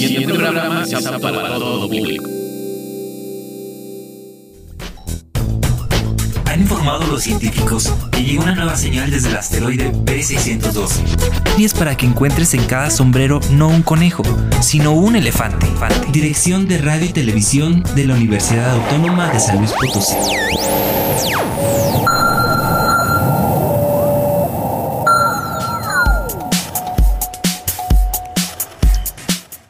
siguiente programa es apto para todo público. Han informado los científicos que llega una nueva señal desde el asteroide B612. Y es para que encuentres en cada sombrero no un conejo, sino un elefante. Dirección de Radio y Televisión de la Universidad Autónoma de San Luis Potosí.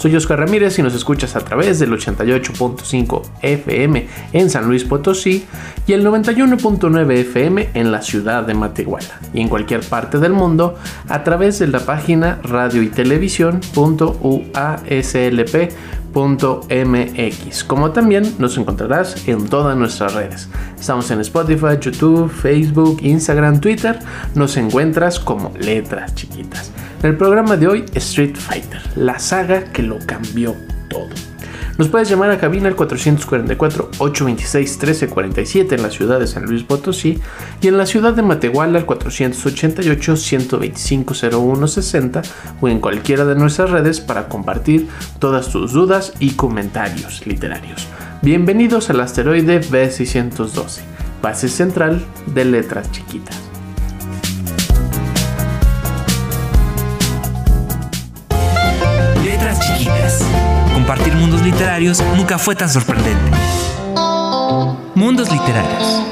Soy Oscar Ramírez y nos escuchas a través del 88.5 FM en San Luis Potosí y el 91.9 FM en la ciudad de Matehuala y en cualquier parte del mundo a través de la página radio y televisión.uaslp.mx, como también nos encontrarás en todas nuestras redes. Estamos en Spotify, YouTube, Facebook, Instagram, Twitter. Nos encuentras como letras chiquitas. En el programa de hoy, Street Fighter, la saga que lo cambió todo. Nos puedes llamar a cabina al 444-826-1347 en la ciudad de San Luis Potosí y en la ciudad de Matehuala al 488-125-0160 o en cualquiera de nuestras redes para compartir todas tus dudas y comentarios literarios. Bienvenidos al asteroide B612, base central de letras chiquitas. Mundos literarios nunca fue tan sorprendente. Mundos literarios.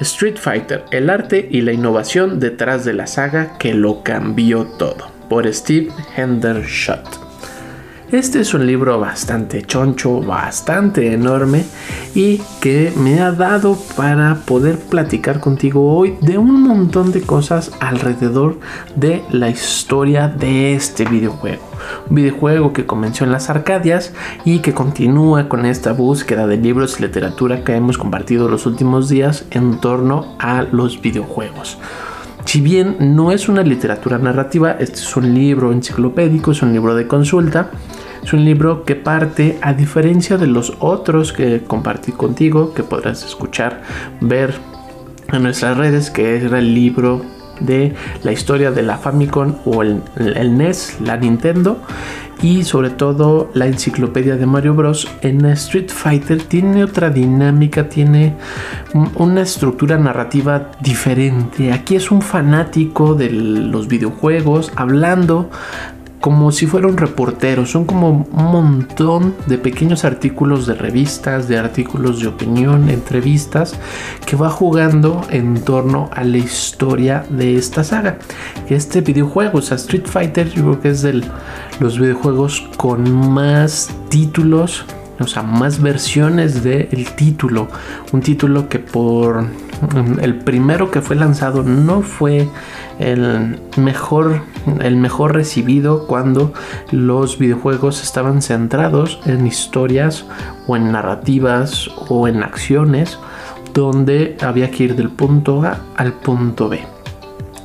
Street Fighter, el arte y la innovación detrás de la saga que lo cambió todo, por Steve Hendershot. Este es un libro bastante choncho, bastante enorme y que me ha dado para poder platicar contigo hoy de un montón de cosas alrededor de la historia de este videojuego. Un videojuego que comenzó en las Arcadias y que continúa con esta búsqueda de libros y literatura que hemos compartido los últimos días en torno a los videojuegos. Si bien no es una literatura narrativa, este es un libro enciclopédico, es un libro de consulta. Es un libro que parte, a diferencia de los otros que compartí contigo, que podrás escuchar, ver en nuestras redes, que era el libro de la historia de la Famicom o el, el NES, la Nintendo y sobre todo la enciclopedia de Mario Bros. En Street Fighter tiene otra dinámica, tiene una estructura narrativa diferente. Aquí es un fanático de los videojuegos hablando como si fuera un reportero. Son como un montón de pequeños artículos de revistas, de artículos de opinión, entrevistas, que va jugando en torno a la historia de esta saga. Este videojuego, o sea, Street Fighter, yo creo que es de los videojuegos con más títulos o sea, más versiones del título. Un título que por el primero que fue lanzado no fue el mejor, el mejor recibido cuando los videojuegos estaban centrados en historias o en narrativas o en acciones donde había que ir del punto A al punto B.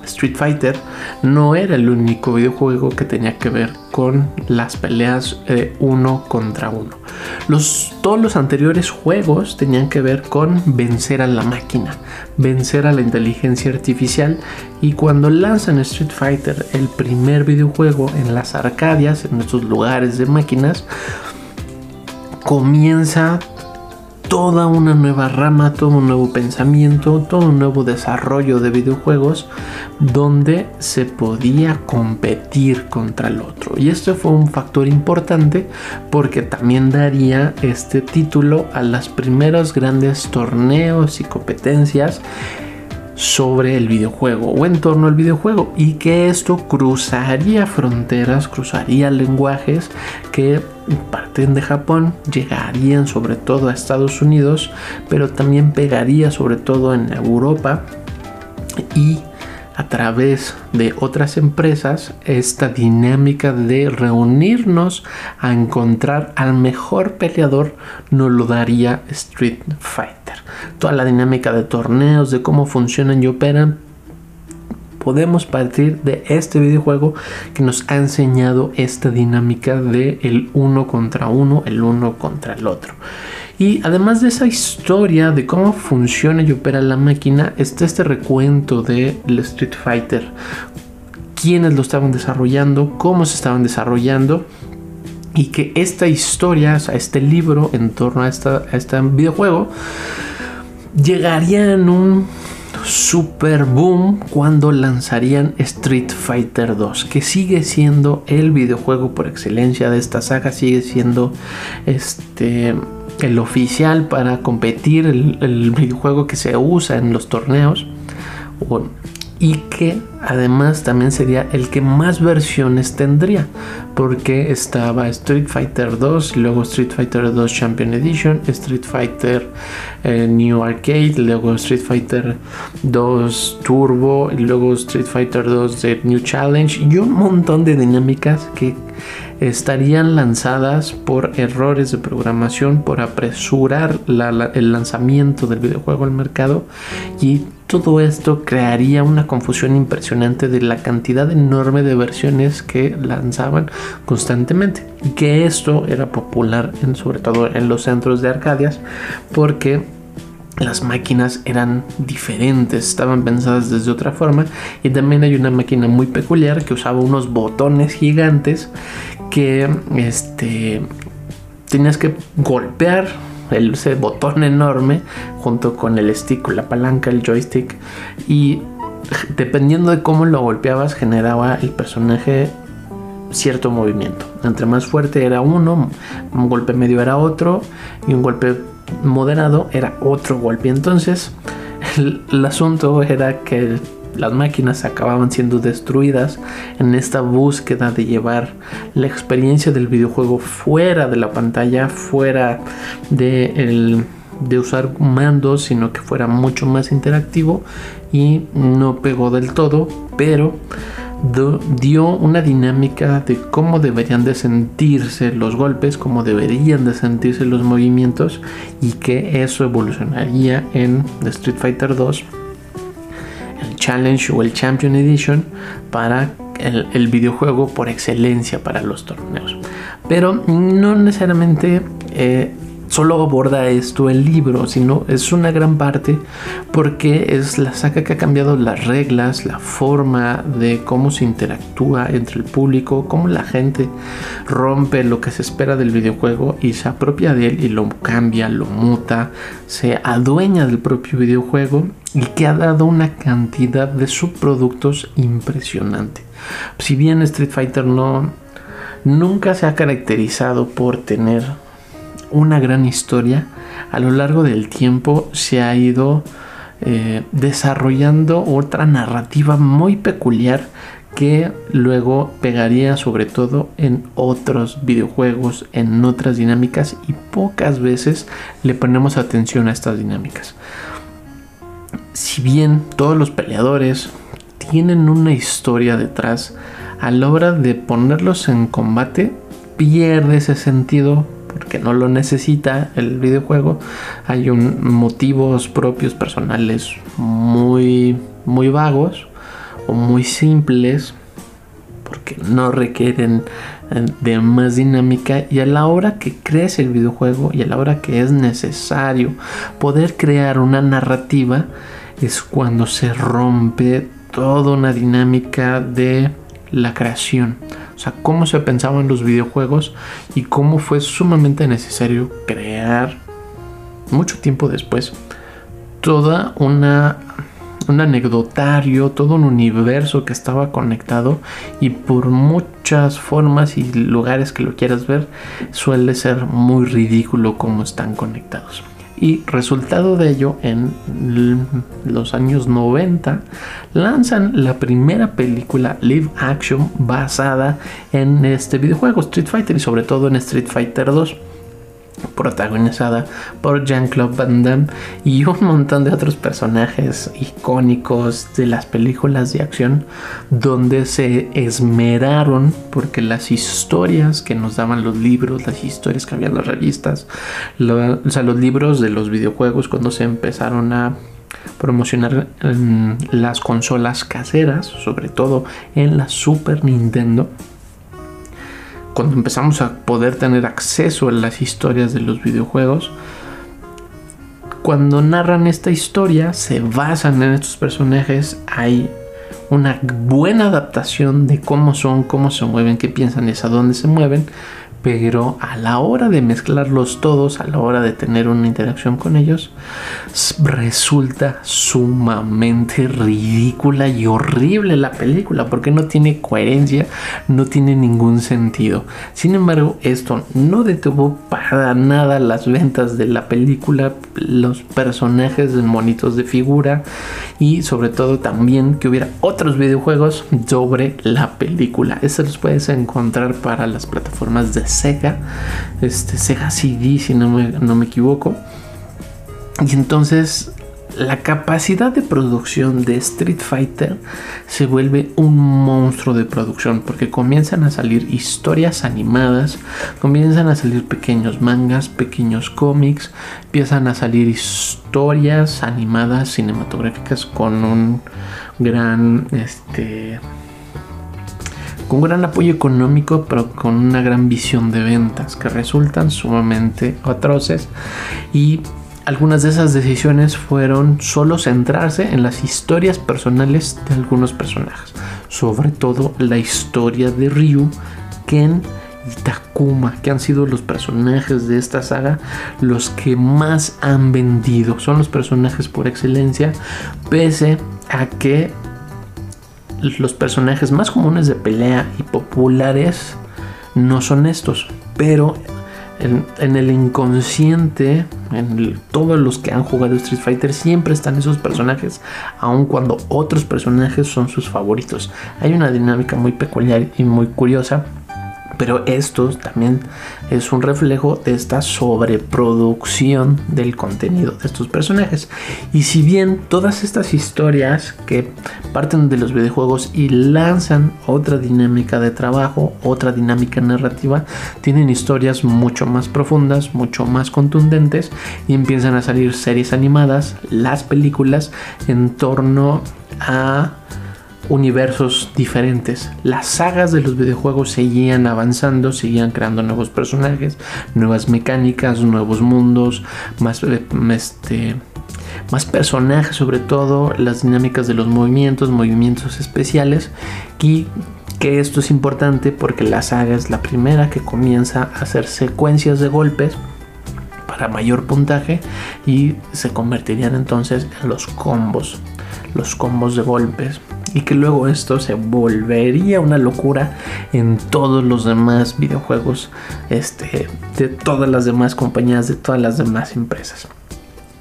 Street Fighter no era el único videojuego que tenía que ver con las peleas eh, uno contra uno. Todos los anteriores juegos tenían que ver con vencer a la máquina, vencer a la inteligencia artificial y cuando lanzan Street Fighter, el primer videojuego en las arcadias, en estos lugares de máquinas, comienza toda una nueva rama, todo un nuevo pensamiento, todo un nuevo desarrollo de videojuegos donde se podía competir contra el otro. Y esto fue un factor importante porque también daría este título a los primeros grandes torneos y competencias sobre el videojuego o en torno al videojuego y que esto cruzaría fronteras, cruzaría lenguajes que parten de Japón, llegarían sobre todo a Estados Unidos, pero también pegaría sobre todo en Europa y a través de otras empresas esta dinámica de reunirnos a encontrar al mejor peleador nos lo daría Street Fighter. Toda la dinámica de torneos, de cómo funcionan y operan, podemos partir de este videojuego que nos ha enseñado esta dinámica de el uno contra uno, el uno contra el otro. Y además de esa historia de cómo funciona y opera la máquina, está este recuento de Street Fighter. Quiénes lo estaban desarrollando, cómo se estaban desarrollando y que esta historia, o sea, este libro en torno a, esta, a este videojuego, llegaría en un super boom cuando lanzarían Street Fighter 2, que sigue siendo el videojuego por excelencia de esta saga, sigue siendo este el oficial para competir, el, videojuego que se usa en los torneos. Y que además también sería el que más versiones tendría porque estaba Street Fighter 2 luego Street Fighter 2 Champion Edition Street Fighter eh, New Arcade luego Street Fighter 2 Turbo y luego Street Fighter 2 de New Challenge y un montón de dinámicas que estarían lanzadas por errores de programación, por apresurar el lanzamiento del videojuego al mercado. Y todo esto crearía una confusión impresionante de la cantidad enorme de versiones que lanzaban constantemente. Y que esto era popular en, sobre todo en los centros de Arcadias porque las máquinas eran diferentes, estaban pensadas desde otra forma. Y también hay una máquina muy peculiar que usaba unos botones gigantes que este tenías que golpear el, ese botón enorme junto con el stick, la palanca, el joystick y dependiendo de cómo lo golpeabas generaba el personaje cierto movimiento. Entre más fuerte era uno, un golpe medio era otro y un golpe moderado era otro golpe. Entonces el, asunto era que las máquinas acababan siendo destruidas en esta búsqueda de llevar la experiencia del videojuego fuera de la pantalla, fuera de, de usar mandos, sino que fuera mucho más interactivo y no pegó del todo, pero dio una dinámica de cómo deberían de sentirse los golpes, cómo deberían de sentirse los movimientos y que eso evolucionaría en Street Fighter 2, el Challenge o el Champion Edition para el, videojuego por excelencia para los torneos. Pero no necesariamente eh, solo aborda esto el libro, sino es una gran parte porque es la saga que ha cambiado las reglas, la forma de cómo se interactúa entre el público, cómo la gente rompe lo que se espera del videojuego y se apropia de él y lo cambia, lo muta, se adueña del propio videojuego y que ha dado una cantidad de subproductos impresionante. Si bien Street Fighter no nunca se ha caracterizado por tener una gran historia, a lo largo del tiempo se ha ido eh, desarrollando otra narrativa muy peculiar que luego pegaría sobre todo en otros videojuegos, en otras dinámicas y pocas veces le ponemos atención a estas dinámicas. Si bien todos los peleadores tienen una historia detrás, a la hora de ponerlos en combate pierde ese sentido porque no lo necesita el videojuego. Hay motivos propios personales muy, muy vagos o muy simples porque no requieren eh, de más dinámica y a la hora que crees el videojuego y a la hora que es necesario poder crear una narrativa es cuando se rompe toda una dinámica de la creación o sea, cómo se pensaban los videojuegos y cómo fue sumamente necesario crear mucho tiempo después toda una un anecdotario, todo un universo que estaba conectado y por muchas formas y lugares que lo quieras ver suele ser muy ridículo cómo están conectados. Y resultado de ello, en los años 90, lanzan la primera película live action basada en este videojuego Street Fighter y sobre todo en Street Fighter 2 protagonizada por Jean-Claude Van Damme y un montón de otros personajes icónicos de las películas de acción donde se esmeraron porque las historias que nos daban los libros, las historias que había en las revistas, los libros de los videojuegos cuando se empezaron a promocionar las consolas caseras, sobre todo en la Super Nintendo. Cuando empezamos a poder tener acceso a las historias de los videojuegos, cuando narran esta historia, se basan en estos personajes, hay una buena adaptación de cómo son, cómo se mueven, qué piensan y a dónde se mueven, pero a la hora de mezclarlos todos, a la hora de tener una interacción con ellos, resulta sumamente ridícula y horrible la película porque no tiene coherencia, no tiene ningún sentido. Sin embargo, esto no detuvo para nada las ventas de la película, los personajes monitos de figura y sobre todo también que hubiera otros videojuegos sobre la película. Eso los puedes encontrar para las plataformas de Sega, este, Sega CD si no me, no me equivoco. Y entonces la capacidad de producción de Street Fighter se vuelve un monstruo de producción porque comienzan a salir historias animadas, comienzan a salir pequeños mangas, pequeños cómics, empiezan a salir historias animadas cinematográficas con un gran este con gran apoyo económico, pero con una gran visión de ventas que resultan sumamente atroces. Y algunas de esas decisiones fueron solo centrarse en las historias personales de algunos personajes, sobre todo la historia de Ryu, Ken y Takuma, que han sido los personajes de esta saga los que más han vendido. Son los personajes por excelencia, pese a que los personajes más comunes de pelea y populares no son estos, pero en, el inconsciente, en todos los que han jugado Street Fighter, siempre están esos personajes, aun cuando otros personajes son sus favoritos. Hay una dinámica muy peculiar y muy curiosa pero esto también es un reflejo de esta sobreproducción del contenido de estos personajes. Y si bien todas estas historias que parten de los videojuegos y lanzan otra dinámica de trabajo, otra dinámica narrativa, tienen historias mucho más profundas, mucho más contundentes y empiezan a salir series animadas, las películas en torno a universos diferentes. Las sagas de los videojuegos seguían avanzando, seguían creando nuevos personajes, nuevas mecánicas, nuevos mundos, más, eh, este, más personajes, sobre todo las dinámicas de los movimientos, movimientos especiales y que esto es importante porque la saga es la primera que comienza a hacer secuencias de golpes para mayor puntaje y se convertirían entonces en los combos, los combos de golpes y que luego esto se volvería una locura en todos los demás videojuegos este, de todas las demás compañías, de todas las demás empresas.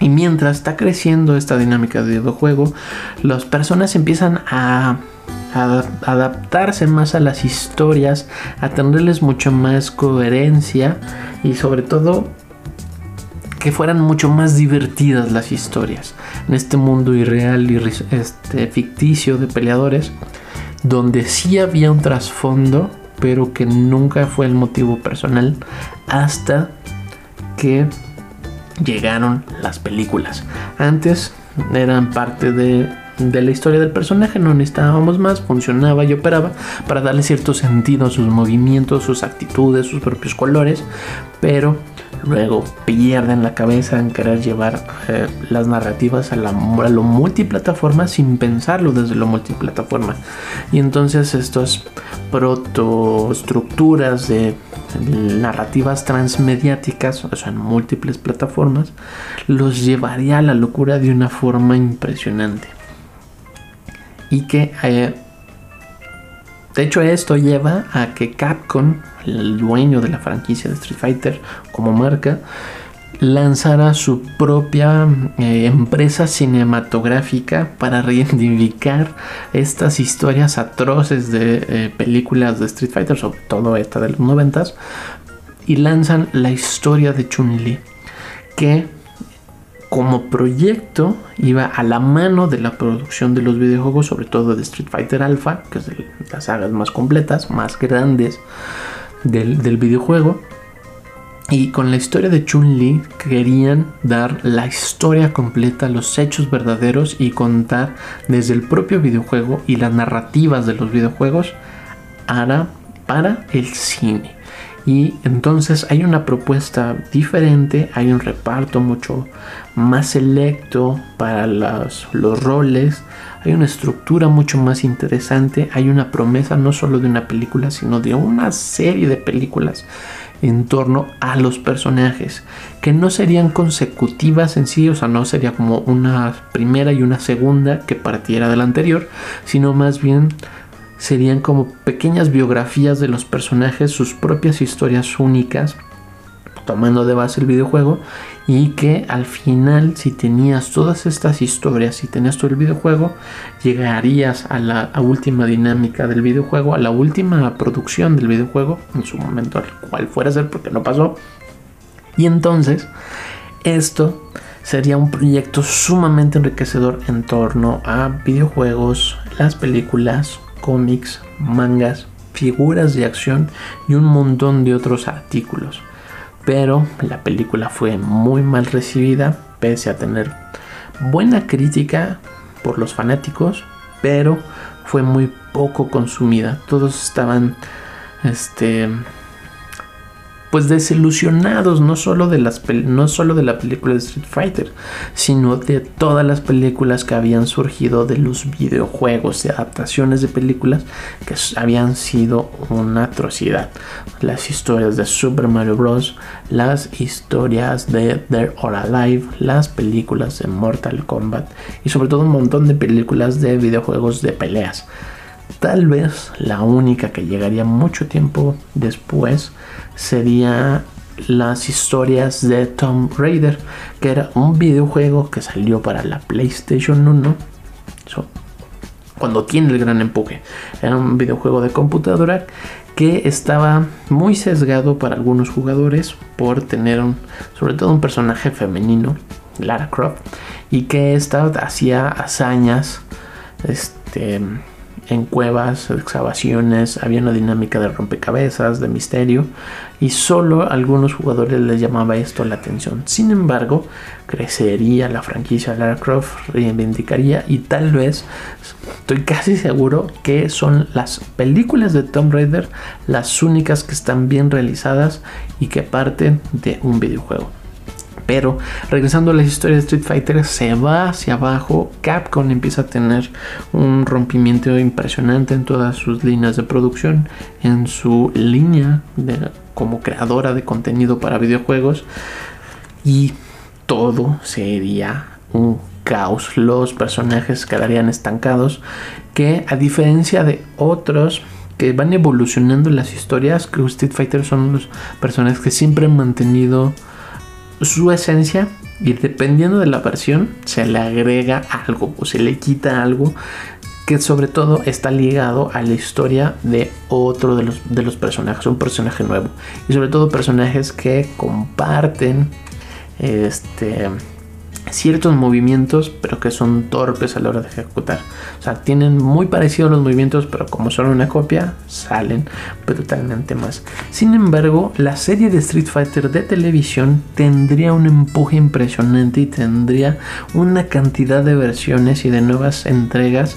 Y mientras está creciendo esta dinámica de videojuego, las personas empiezan a, adaptarse más a las historias, a tenerles mucho más coherencia y sobre todo que fueran mucho más divertidas las historias en este mundo irreal y este, ficticio de peleadores, donde sí había un trasfondo, pero que nunca fue el motivo personal hasta que llegaron las películas. Antes eran parte de, de, la historia del personaje, no necesitábamos más, funcionaba y operaba para darle cierto sentido a sus movimientos, sus actitudes, sus propios colores, pero luego pierden la cabeza en querer llevar eh, las narrativas a, la, lo multiplataforma sin pensarlo desde lo multiplataforma. Y entonces estas protoestructuras de narrativas transmediáticas, o sea, en múltiples plataformas, los llevaría a la locura de una forma impresionante. Y que eh, de hecho, esto lleva a que Capcom, el dueño de la franquicia de Street Fighter como marca, lanzara su propia eh, empresa cinematográfica para reivindicar estas historias atroces de eh, películas de Street Fighter, sobre todo esta de los noventas, y lanzan la historia de Chun-Li, que como proyecto iba a la mano de la producción de los videojuegos, sobre todo de Street Fighter Alpha, que es de las sagas más completas, más grandes del, videojuego. Y con la historia de Chun-Li querían dar la historia completa, los hechos verdaderos y contar desde el propio videojuego y las narrativas de los videojuegos para el cine. Y entonces hay una propuesta diferente, hay un reparto mucho más selecto para los, los roles, hay una estructura mucho más interesante, hay una promesa no solo de una película, sino de una serie de películas en torno a los personajes, que no serían consecutivas en sí, o sea, no sería como una primera y una segunda que partiera de la anterior, sino más bien serían como pequeñas biografías de los personajes, sus propias historias únicas, tomando de base el videojuego y que al final si tenías todas estas historias, si tenías todo el videojuego, llegarías a la última dinámica del videojuego, a la última producción del videojuego, en su momento al cual fuera a ser porque no pasó. Y entonces esto sería un proyecto sumamente enriquecedor en torno a videojuegos, las películas, cómics, mangas, figuras de acción y un montón de otros artículos pero la película fue muy mal recibida, pese a tener buena crítica por los fanáticos, pero fue muy poco consumida. Todos estaban este pues desilusionados no solo de las no solo de la película de Street Fighter, sino de todas las películas que habían surgido de los videojuegos, de adaptaciones de películas que habían sido una atrocidad. Las historias de Super Mario Bros, las historias de Dead or Alive, las películas de Mortal Kombat y sobre todo un montón de películas de videojuegos de peleas. Tal vez la única que llegaría mucho tiempo después sería las historias de Tomb Raider, que era un videojuego que salió para la PlayStation 1. cuando tiene el gran empuje. Era un videojuego de computadora que estaba muy sesgado para algunos jugadores por tener un, sobre todo un personaje femenino, Lara Croft, y que esta hacía hazañas este, en cuevas, excavaciones, había una dinámica de rompecabezas, de misterio, y solo a algunos jugadores les llamaba esto la atención. Sin embargo, crecería la franquicia Lara Croft, reivindicaría y tal vez, estoy casi seguro que son las películas de Tomb Raider las únicas que están bien realizadas y que parten de un videojuego. Pero regresando a la historia de Street Fighter, se va hacia abajo. Capcom empieza a tener un rompimiento impresionante en todas sus líneas de producción, en su línea de, como creadora de contenido para videojuegos. Y todo sería un caos. Los personajes quedarían estancados. Que a diferencia de otros que van evolucionando las historias, que Street Fighter son los personajes que siempre han mantenido su esencia y dependiendo de la versión se le agrega algo o se le quita algo que sobre todo está ligado a la historia de otro de los, de los personajes, un personaje nuevo. Y sobre todo personajes que comparten este ciertos movimientos, pero que son torpes a la hora de ejecutar. O sea, tienen muy parecidos los movimientos, pero como son una copia, salen brutalmente más. Sin embargo, la serie de Street Fighter de televisión tendría un empuje impresionante y tendría una cantidad de versiones y de nuevas entregas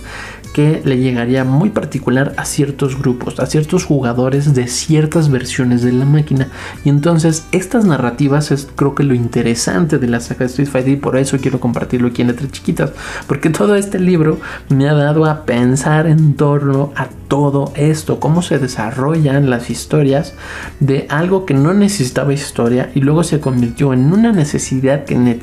que le llegaría muy particular a ciertos grupos, a ciertos jugadores de ciertas versiones de la máquina. Y entonces estas narrativas es creo que lo interesante de la saga Street Fighter y por eso quiero compartirlo aquí en letras chiquitas, porque todo este libro me ha dado a pensar en torno a todo esto, cómo se desarrollan las historias de algo que no necesitaba historia y luego se convirtió en una necesidad que,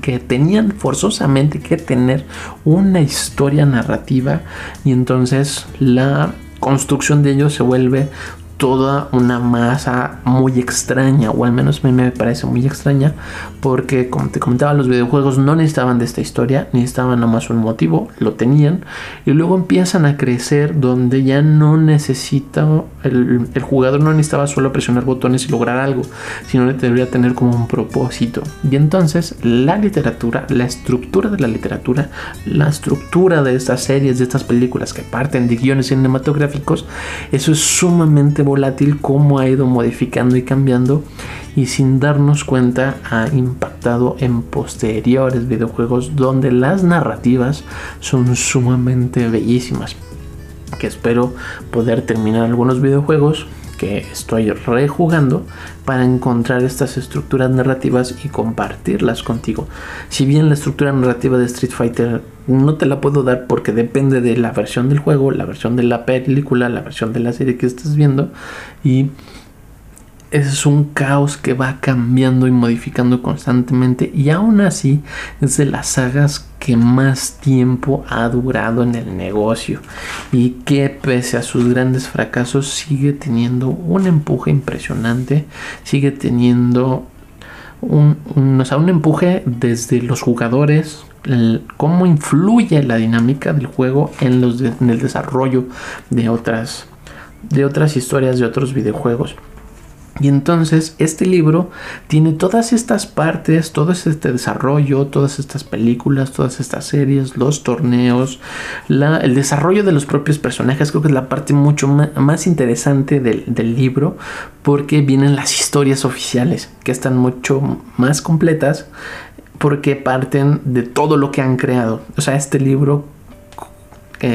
que tenían forzosamente que tener una historia narrativa y entonces la construcción de ellos se vuelve toda una masa muy extraña, o al menos a mí me parece muy extraña, porque como te comentaba, los videojuegos no necesitaban de esta historia, necesitaban nomás un motivo, lo tenían, y luego empiezan a crecer donde ya no necesita, el, jugador no necesitaba solo presionar botones y lograr algo, sino que debería tener como un propósito. Y entonces la literatura, la estructura de la literatura, la estructura de estas series, de estas películas que parten de guiones cinematográficos, eso es sumamente volátil, cómo ha ido modificando y cambiando y sin darnos cuenta ha impactado en posteriores videojuegos donde las narrativas son sumamente bellísimas. Que espero poder terminar algunos videojuegos estoy rejugando para encontrar estas estructuras narrativas y compartirlas contigo. Si bien la estructura narrativa de Street Fighter no te la puedo dar porque depende de la versión del juego, la versión de la película, la versión de la serie que estés viendo y es un caos que va cambiando y modificando constantemente y aún así es de las sagas que más tiempo ha durado en el negocio y que pese a sus grandes fracasos sigue teniendo un empuje impresionante, sigue teniendo un, un empuje desde los jugadores, cómo influye la dinámica del juego en, en el desarrollo de otras, de otras historias, de otros videojuegos. Y entonces este libro tiene todas estas partes, todo este desarrollo, todas estas películas, todas estas series, los torneos, el desarrollo de los propios personajes, creo que es la parte mucho más interesante del, del libro porque vienen las historias oficiales que están mucho más completas porque parten de todo lo que han creado. O sea, este libro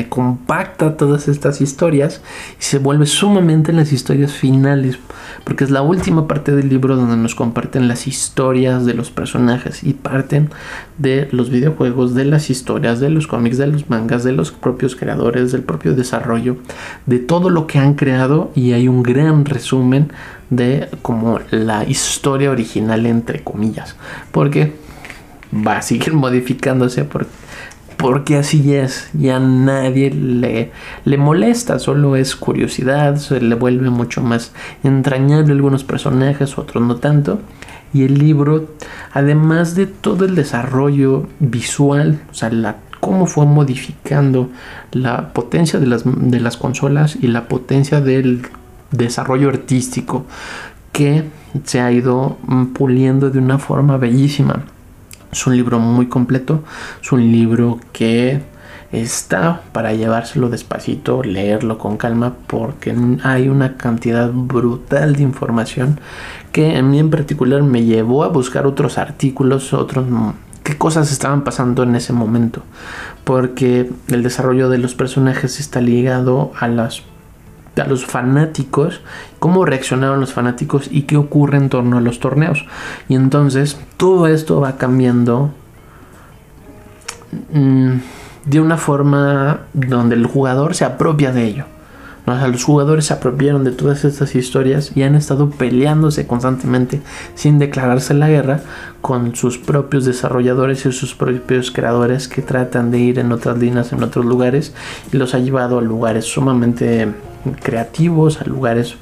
compacta todas estas historias y se vuelve sumamente en las historias finales, porque es la última parte del libro donde nos comparten las historias de los personajes y parten de los videojuegos, de las historias, de los cómics, de los mangas, de los propios creadores, del propio desarrollo, de todo lo que han creado y hay un gran resumen de como la historia original entre comillas, porque va a seguir modificándose porque porque así es, ya nadie le, le molesta, solo es curiosidad, se le vuelve mucho más entrañable algunos personajes, otros no tanto. Y el libro, además de todo el desarrollo visual, o sea, la, cómo fue modificando la potencia de las, de las consolas y la potencia del desarrollo artístico que se ha ido puliendo de una forma bellísima. Es un libro muy completo, es un libro que está para llevárselo despacito, leerlo con calma, porque hay una cantidad brutal de información que a mí en particular me llevó a buscar otros artículos, otros qué cosas estaban pasando en ese momento, porque el desarrollo de los personajes está ligado a las a los fanáticos, cómo reaccionaron los fanáticos y qué ocurre en torno a los torneos. Y entonces todo esto va cambiando mm, de una forma donde el jugador se apropia de ello. los jugadores se apropiaron de todas estas historias y han estado peleándose constantemente sin declararse la guerra con sus propios desarrolladores y sus propios creadores que tratan de ir en otras líneas, en otros lugares y los ha llevado a lugares sumamente creativos, a lugares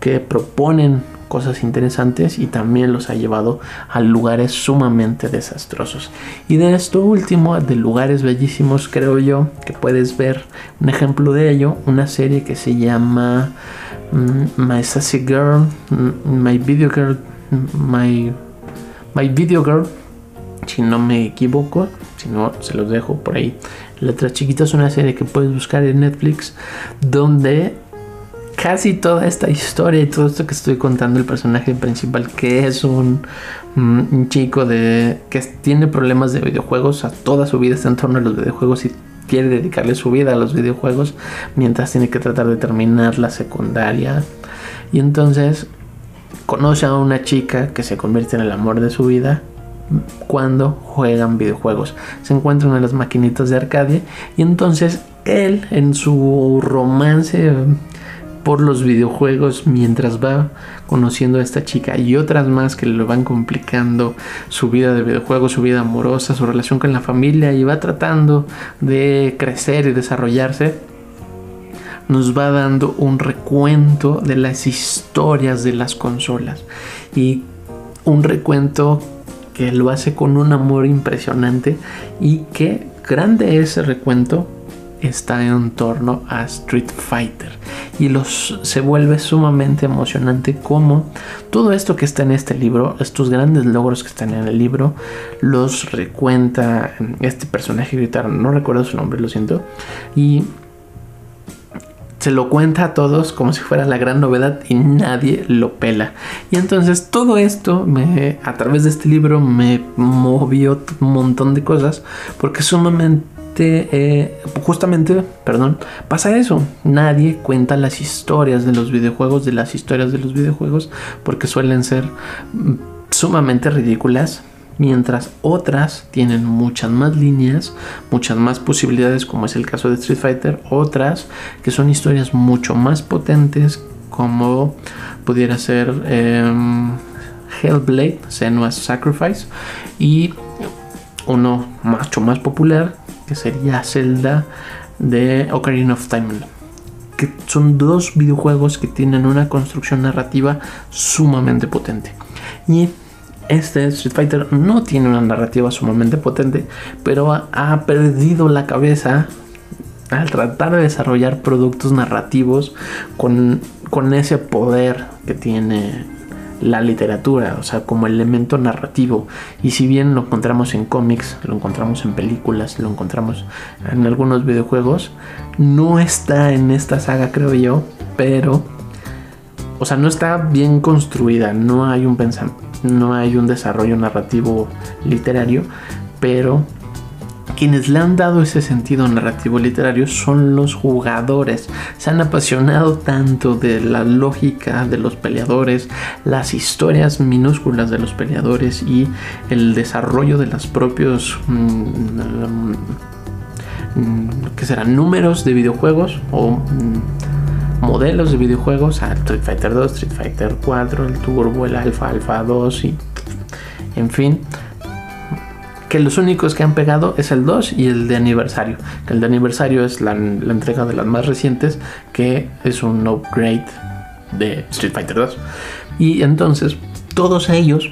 que proponen cosas interesantes y también los ha llevado a lugares sumamente desastrosos. Y de esto último, de lugares bellísimos, creo yo que puedes ver un ejemplo de ello, una serie que se llama mm, My Sassy Girl, mm, My Video Girl, My, My Video Girl, si no me equivoco, si no se los dejo por ahí Letras Chiquitas es una serie que puedes buscar en Netflix donde casi toda esta historia y todo esto que estoy contando el personaje principal que es un, mm, chico de que tiene problemas de videojuegos a toda su vida está en torno a los videojuegos y quiere dedicarle su vida a los videojuegos mientras tiene que tratar de terminar la secundaria. Y entonces conoce a una chica que se convierte en el amor de su vida cuando juegan videojuegos. Se encuentran en las maquinitas de Arcadia y entonces él en su romance por los videojuegos mientras va conociendo a esta chica y otras más que le van complicando su vida de videojuegos, su vida amorosa, su relación con la familia y va tratando de crecer y desarrollarse, nos va dando un recuento de las historias de las consolas y un recuento que lo hace con un amor impresionante y que grande ese recuento está en torno a Street Fighter. Y los se vuelve sumamente emocionante como todo esto que está en este libro, estos grandes logros que están en el libro, los recuenta este personaje gritar, no recuerdo su nombre, lo siento, y se lo cuenta a todos como si fuera la gran novedad y nadie lo pela. Y entonces todo esto me, a través de este libro me movió un montón de cosas porque sumamente eh, justamente, perdón, pasa eso. Nadie cuenta las historias de los videojuegos, de las historias de los videojuegos, porque suelen ser mm, sumamente ridículas. Mientras otras tienen muchas más líneas, muchas más posibilidades, como es el caso de Street Fighter. Otras que son historias mucho más potentes, como pudiera ser em, Hellblade, Senua's Sacrifice. Y uno mucho más popular que sería Zelda de Ocarina of Time. Que son dos videojuegos que tienen una construcción narrativa sumamente potente. Y este Street Fighter no tiene una narrativa sumamente potente, pero ha, perdido la cabeza al tratar de desarrollar productos narrativos con, con ese poder que tiene la literatura, o sea, como elemento narrativo. Y si bien lo encontramos en cómics, lo encontramos en películas, lo encontramos en algunos videojuegos, no está en esta saga, creo yo, pero, o sea, no está bien construida, no hay un no hay un desarrollo narrativo literario, pero quienes le han dado ese sentido narrativo literario son los jugadores. Se han apasionado tanto de la lógica de los peleadores, las historias minúsculas de los peleadores y el desarrollo de los propios... Mm, mm, que serán números de videojuegos o mm, modelos de videojuegos, Street Fighter 2, Street Fighter 4, el Turbo, el Alpha, Alpha 2 y en fin, que los únicos que han pegado es el 2 y el de aniversario. El de aniversario es la, entrega de las más recientes, que es un upgrade de Street Fighter 2. Y entonces todos ellos,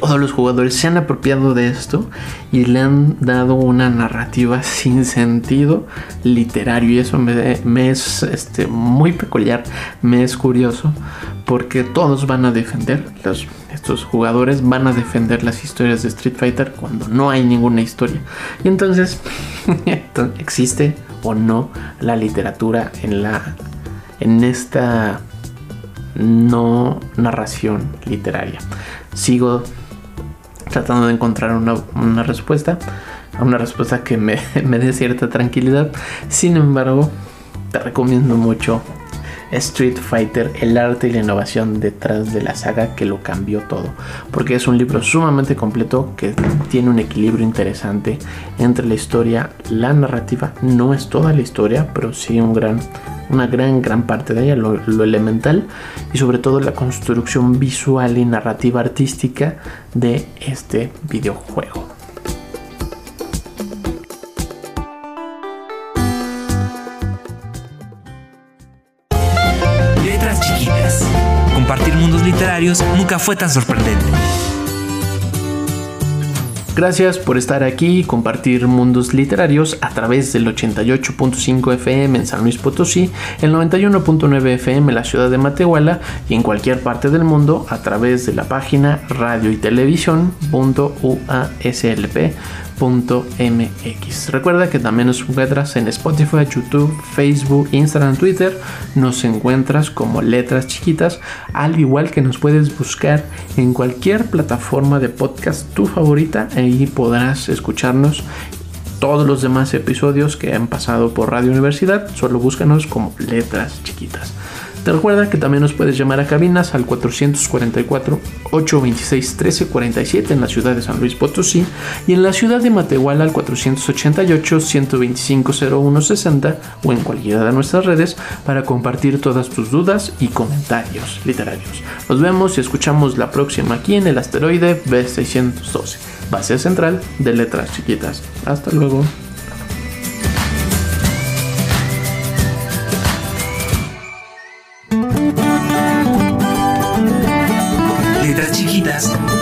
todos los jugadores se han apropiado de esto y le han dado una narrativa sin sentido literario. Y eso me, me es este, muy peculiar, me es curioso, porque todos van a defender los estos jugadores van a defender las historias de Street Fighter cuando no hay ninguna historia. Y entonces, ¿existe o no la literatura en la en esta no narración literaria? Sigo tratando de encontrar una, una respuesta, una respuesta que me, me dé cierta tranquilidad. Sin embargo, te recomiendo mucho Street Fighter, el arte y la innovación detrás de la saga que lo cambió todo. Porque es un libro sumamente completo que tiene un equilibrio interesante entre la historia, la narrativa. No es toda la historia, pero sí un gran, una gran, gran parte de ella, lo, lo elemental. Y sobre todo la construcción visual y narrativa artística de este videojuego. nunca fue tan sorprendente. Gracias por estar aquí y compartir mundos literarios a través del 88.5 FM en San Luis Potosí, el 91.9 FM en la ciudad de Matehuala y en cualquier parte del mundo a través de la página radio y televisión.uaslp mx Recuerda que también nos encuentras en Spotify, YouTube, Facebook, Instagram, Twitter. Nos encuentras como letras chiquitas, al igual que nos puedes buscar en cualquier plataforma de podcast tu favorita. Ahí podrás escucharnos todos los demás episodios que han pasado por Radio Universidad. Solo búscanos como letras chiquitas. Te recuerda que también nos puedes llamar a cabinas al 444-826-1347 en la ciudad de San Luis Potosí y en la ciudad de Matehuala al 488-125-0160 o en cualquiera de nuestras redes para compartir todas tus dudas y comentarios literarios. Nos vemos y escuchamos la próxima aquí en el asteroide B612, base central de letras chiquitas. Hasta luego.